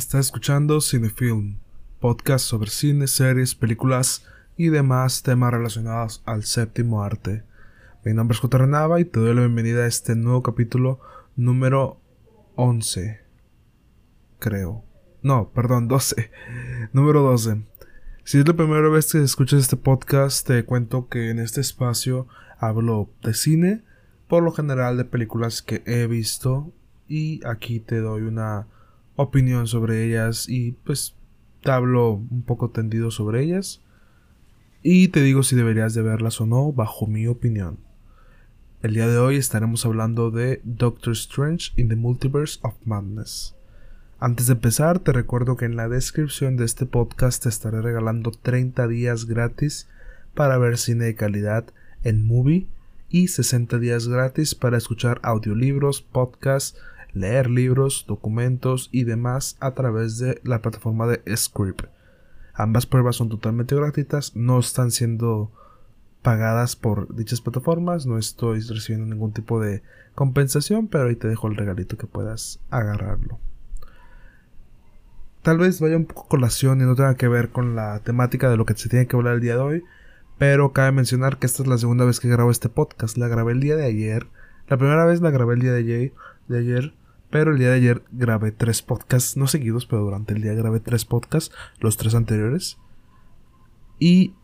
Estás escuchando Cinefilm, podcast sobre cine, series, películas y demás temas relacionados al séptimo arte. Mi nombre es J. Renava y te doy la bienvenida a este nuevo capítulo número 11. Creo. No, perdón, 12. número 12. Si es la primera vez que escuchas este podcast, te cuento que en este espacio hablo de cine, por lo general de películas que he visto y aquí te doy una opinión sobre ellas y pues te hablo un poco tendido sobre ellas y te digo si deberías de verlas o no bajo mi opinión. El día de hoy estaremos hablando de Doctor Strange in the Multiverse of Madness. Antes de empezar, te recuerdo que en la descripción de este podcast te estaré regalando 30 días gratis para ver cine de calidad en Movie y 60 días gratis para escuchar audiolibros, podcasts, leer libros, documentos y demás a través de la plataforma de Script. Ambas pruebas son totalmente gratuitas, no están siendo pagadas por dichas plataformas, no estoy recibiendo ningún tipo de compensación, pero ahí te dejo el regalito que puedas agarrarlo. Tal vez vaya un poco colación y no tenga que ver con la temática de lo que se tiene que hablar el día de hoy, pero cabe mencionar que esta es la segunda vez que grabo este podcast. La grabé el día de ayer. La primera vez la grabé el día de ayer, de ayer pero el día de ayer grabé tres podcasts, no seguidos, pero durante el día grabé tres podcasts, los tres anteriores. Y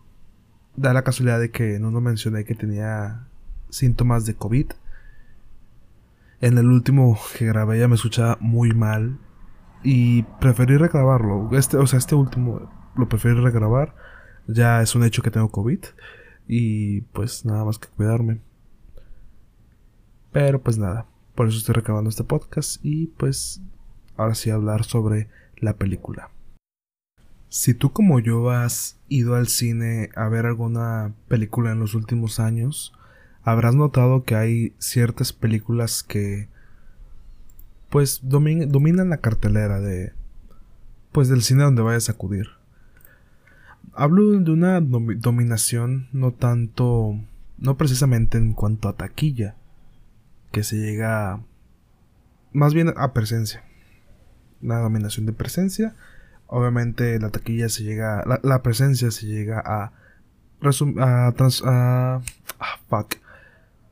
da la casualidad de que no uno mencioné que tenía síntomas de COVID. En el último que grabé ya me escuchaba muy mal. Y preferí regrabarlo. Este, o sea, este último lo preferí regrabar. Ya es un hecho que tengo COVID. Y pues nada más que cuidarme. Pero pues nada. Por eso estoy recabando este podcast y pues ahora sí hablar sobre la película. Si tú como yo has ido al cine a ver alguna película en los últimos años, habrás notado que hay ciertas películas que pues dominan la cartelera de pues del cine donde vayas a acudir. Hablo de una dominación no tanto no precisamente en cuanto a taquilla, que se llega más bien a presencia. La dominación de presencia. Obviamente la taquilla se llega, la, presencia se llega a, a, a, ah, fuck.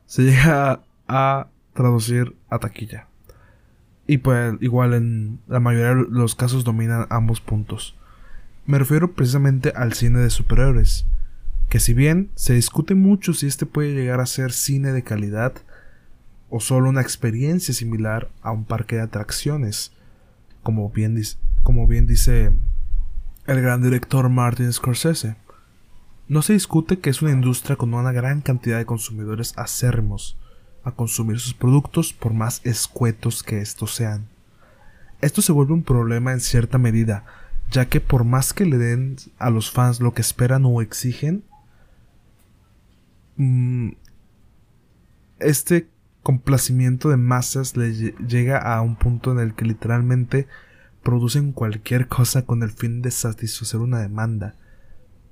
Se llega a traducir a taquilla. Y pues igual en la mayoría de los casos dominan ambos puntos. Me refiero precisamente al cine de superhéroes, que si bien se discute mucho si este puede llegar a ser cine de calidad, o solo una experiencia similar a un parque de atracciones, como bien, como bien dice el gran director Martin Scorsese. No se discute que es una industria con una gran cantidad de consumidores acérrimos a consumir sus productos por más escuetos que estos sean. Esto se vuelve un problema en cierta medida, ya que por más que le den a los fans lo que esperan o exigen, mm, este complacimiento de masas le llega a un punto en el que literalmente producen cualquier cosa con el fin de satisfacer una demanda,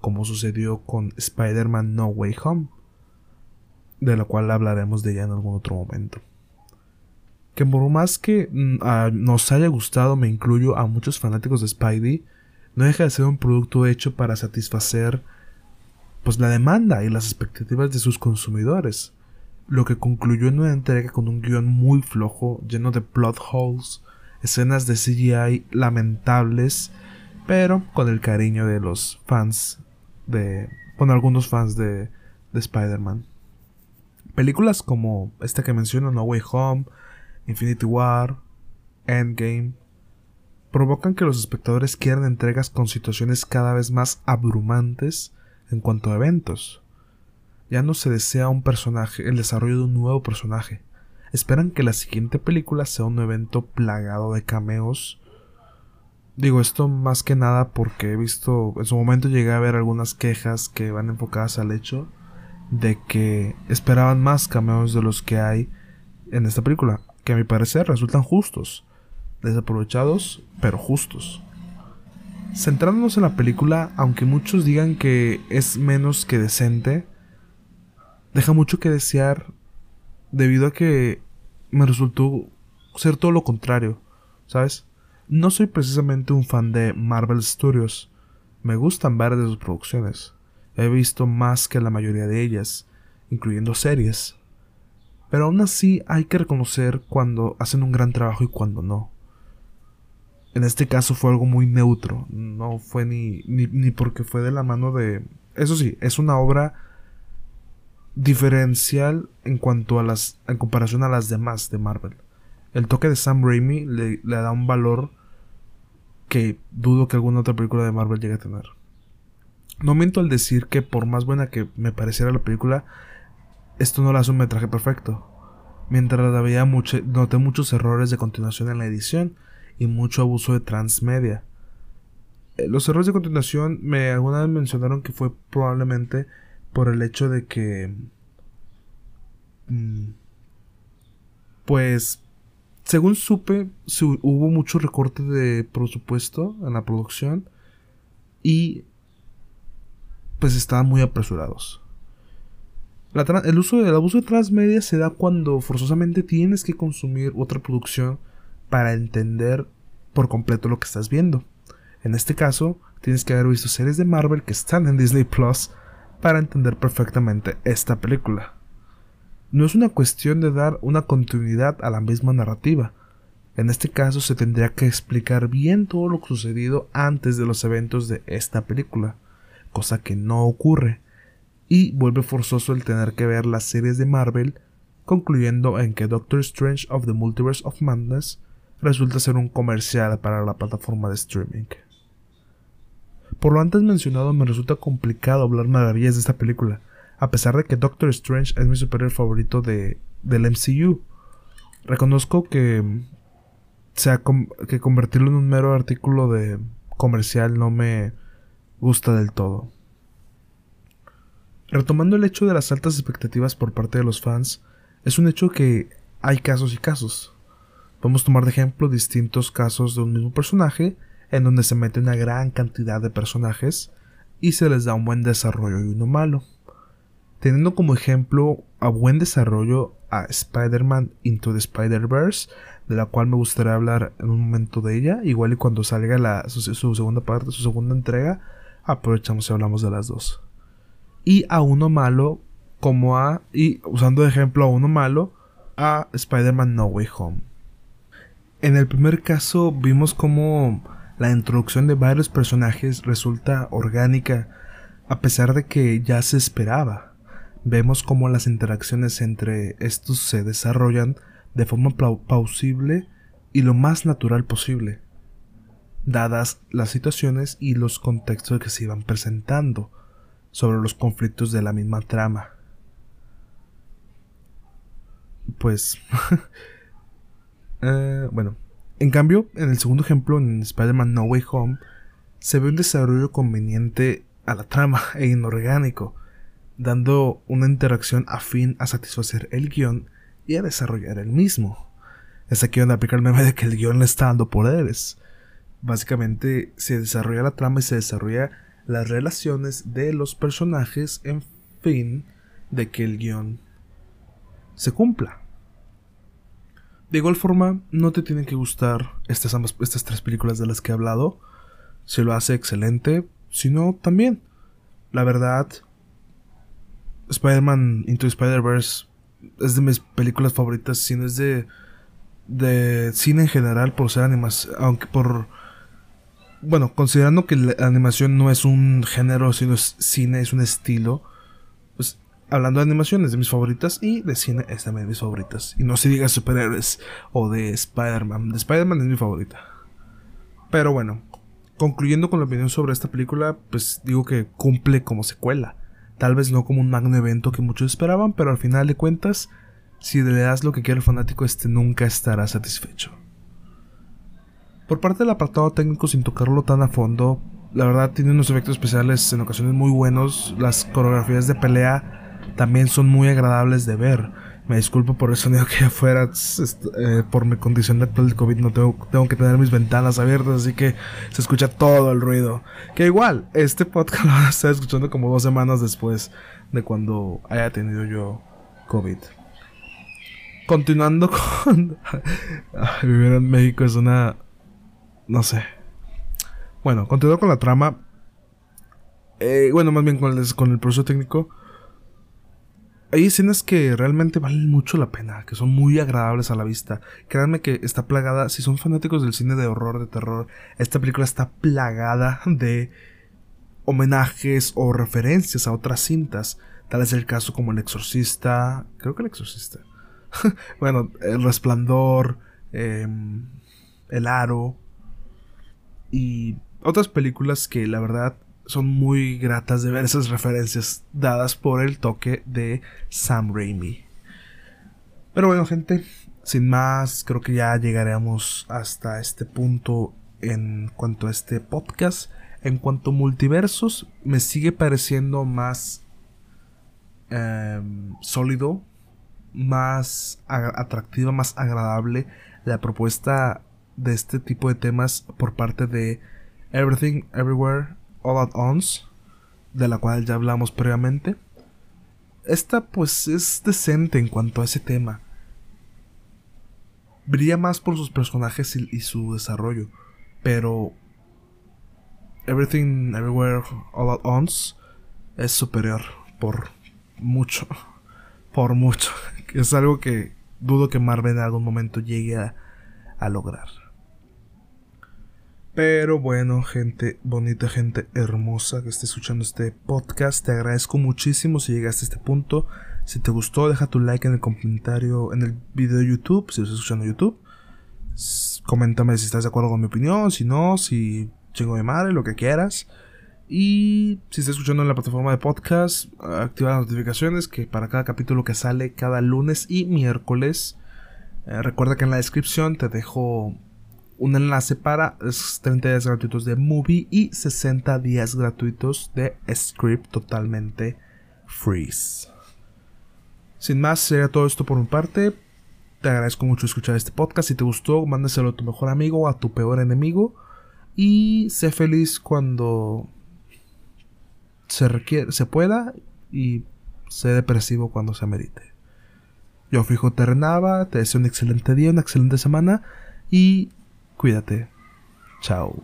como sucedió con Spider-Man No Way Home, de la cual hablaremos de ella en algún otro momento. Que por más que mm, nos haya gustado, me incluyo a muchos fanáticos de Spidey, no deja de ser un producto hecho para satisfacer pues la demanda y las expectativas de sus consumidores lo que concluyó en una entrega con un guion muy flojo, lleno de plot holes, escenas de CGI lamentables, pero con el cariño de los fans de... con algunos fans de, de Spider-Man. Películas como esta que menciono, No Way Home, Infinity War, Endgame, provocan que los espectadores quieran entregas con situaciones cada vez más abrumantes en cuanto a eventos. Ya no se desea un personaje, el desarrollo de un nuevo personaje. Esperan que la siguiente película sea un evento plagado de cameos. Digo esto más que nada porque he visto, en su momento llegué a ver algunas quejas que van enfocadas al hecho de que esperaban más cameos de los que hay en esta película, que a mi parecer resultan justos, desaprovechados, pero justos. Centrándonos en la película, aunque muchos digan que es menos que decente, deja mucho que desear debido a que me resultó ser todo lo contrario, ¿sabes? No soy precisamente un fan de Marvel Studios. Me gustan varias de sus producciones. He visto más que la mayoría de ellas, incluyendo series. Pero aún así hay que reconocer cuando hacen un gran trabajo y cuando no. En este caso fue algo muy neutro. No fue ni, ni, porque fue de la mano de... Eso sí, es una obra diferencial en cuanto a las... en comparación a las demás de Marvel. El toque de Sam Raimi le, le da un valor que dudo que alguna otra película de Marvel llegue a tener. No miento al decir que por más buena que me pareciera la película, esto no la hace un metraje perfecto. Mientras la veía noté muchos errores de continuación en la edición y mucho abuso de transmedia. Eh, los errores de continuación me alguna vez mencionaron que fue probablemente por el hecho de que mm, pues según supe hubo mucho recorte de presupuesto en la producción y pues estaban muy apresurados el uso del abuso de transmedia se da cuando forzosamente tienes que consumir otra producción para entender por completo lo que estás viendo. En este caso, tienes que haber visto series de Marvel que están en Disney Plus para entender perfectamente esta película. No es una cuestión de dar una continuidad a la misma narrativa. En este caso se tendría que explicar bien todo lo sucedido antes de los eventos de esta película, cosa que no ocurre y vuelve forzoso el tener que ver las series de Marvel, concluyendo en que Doctor Strange of the Multiverse of Madness resulta ser un comercial para la plataforma de streaming. Por lo antes mencionado me resulta complicado hablar maravillas de esta película, a pesar de que Doctor Strange es mi superhéroe favorito de, del MCU. Reconozco que, sea, que convertirlo en un mero artículo de comercial no me gusta del todo. Retomando el hecho de las altas expectativas por parte de los fans, es un hecho que hay casos y casos. Podemos tomar de ejemplo distintos casos de un mismo personaje, en donde se mete una gran cantidad de personajes y se les da un buen desarrollo y uno malo. Teniendo como ejemplo a buen desarrollo a Spider-Man Into the Spider-Verse, de la cual me gustaría hablar en un momento de ella, igual y cuando salga su, su segunda parte, su segunda entrega, aprovechamos y hablamos de las dos y a uno malo como a, y usando de ejemplo a uno malo, a Spider-Man No Way Home. En el primer caso vimos como la introducción de varios personajes resulta orgánica a pesar de que ya se esperaba. Vemos cómo las interacciones entre estos se desarrollan de forma plausible y lo más natural posible, dadas las situaciones y los contextos que se iban presentando sobre los conflictos de la misma trama. Pues... Eh, bueno, en cambio, en el segundo ejemplo, en Spider-Man No Way Home, se ve un desarrollo conveniente a la trama e inorgánico, dando una interacción afín a satisfacer el guion y a desarrollar el mismo. Es aquí donde aplica el meme de que el guion le está dando poderes. Básicamente se desarrolla la trama y se desarrolla las relaciones de los personajes en fin de que el guion se cumpla. De igual forma, no te tienen que gustar estas, estas tres películas de las que he hablado. Si lo hace excelente, si no, también. La verdad, Spider-Man Into Spider-Verse es de mis películas favoritas, si no es de, de cine en general, por ser animación, aunque por bueno, considerando que la animación no es un género, sino es cine, es un estilo, hablando de animación es de mis favoritas y de cine es también de mis favoritas. Y no se diga superhéroes o de Spider-Man. De Spider-Man es mi favorita. Pero bueno, concluyendo con la opinión sobre esta película, pues digo que cumple como secuela. Tal vez no como un magno evento que muchos esperaban, pero al final de cuentas, si le das lo que quiere el fanático, este nunca estará satisfecho. Por parte del apartado técnico, sin tocarlo tan a fondo, la verdad tiene unos efectos especiales en ocasiones muy buenos. Las coreografías de pelea también son muy agradables de ver. Me disculpo por el sonido que afuera, eh, por mi condición actual de COVID no tengo, tengo que tener mis ventanas abiertas, así que se escucha todo el ruido. Que igual, este podcast lo van a estar escuchando como dos semanas después de cuando haya tenido yo COVID. Continuando con... vivir en México es una no sé. Bueno, continuando con la trama. Eh, bueno, más bien con el, con el proceso técnico. Hay escenas que realmente valen mucho la pena, que son muy agradables a la vista. Créanme que está plagada, si son fanáticos del cine de horror, de terror, esta película está plagada de homenajes o referencias a otras cintas. Tal es el caso como El Exorcista, creo que El Exorcista. bueno, El Resplandor, em, El Aro y otras películas que la verdad son muy gratas de ver esas referencias dadas por el toque de Sam Raimi. Pero bueno, gente, sin más, creo que ya llegaremos hasta este punto en cuanto a este podcast. En cuanto a multiversos, me sigue pareciendo más em, sólido, más atractiva, más agradable la propuesta de este tipo de temas por parte de Everything Everywhere All At Once, de la cual ya hablamos previamente. Esta pues es decente en cuanto a ese tema. Brilla más por sus personajes y, su desarrollo, pero Everything Everywhere All At Once es superior por mucho, por mucho. Es algo que dudo que Marvel en algún momento llegue a lograr. Pero bueno, gente bonita, gente hermosa que esté escuchando este podcast, te agradezco muchísimo si llegaste a este punto. Si te gustó, deja tu like en el comentario, en el video de YouTube, si estás escuchando YouTube. Coméntame si estás de acuerdo con mi opinión, si no, si chingo de madre, lo que quieras. Y si estás escuchando en la plataforma de podcast, activa las notificaciones que para cada capítulo que sale cada lunes y miércoles. Eh, recuerda que en la descripción te dejo un enlace para 30 días gratuitos de Movie y 60 días gratuitos de Script totalmente freeze. Sin más, sería todo esto por mi parte. Te agradezco mucho escuchar este podcast. Si te gustó, mándaselo a tu mejor amigo o a tu peor enemigo. Y sé feliz cuando se, requiere, se pueda y sé depresivo cuando se merite. Yo fui J. Renava, te deseo un excelente día, una excelente semana y Cuídate. Chao.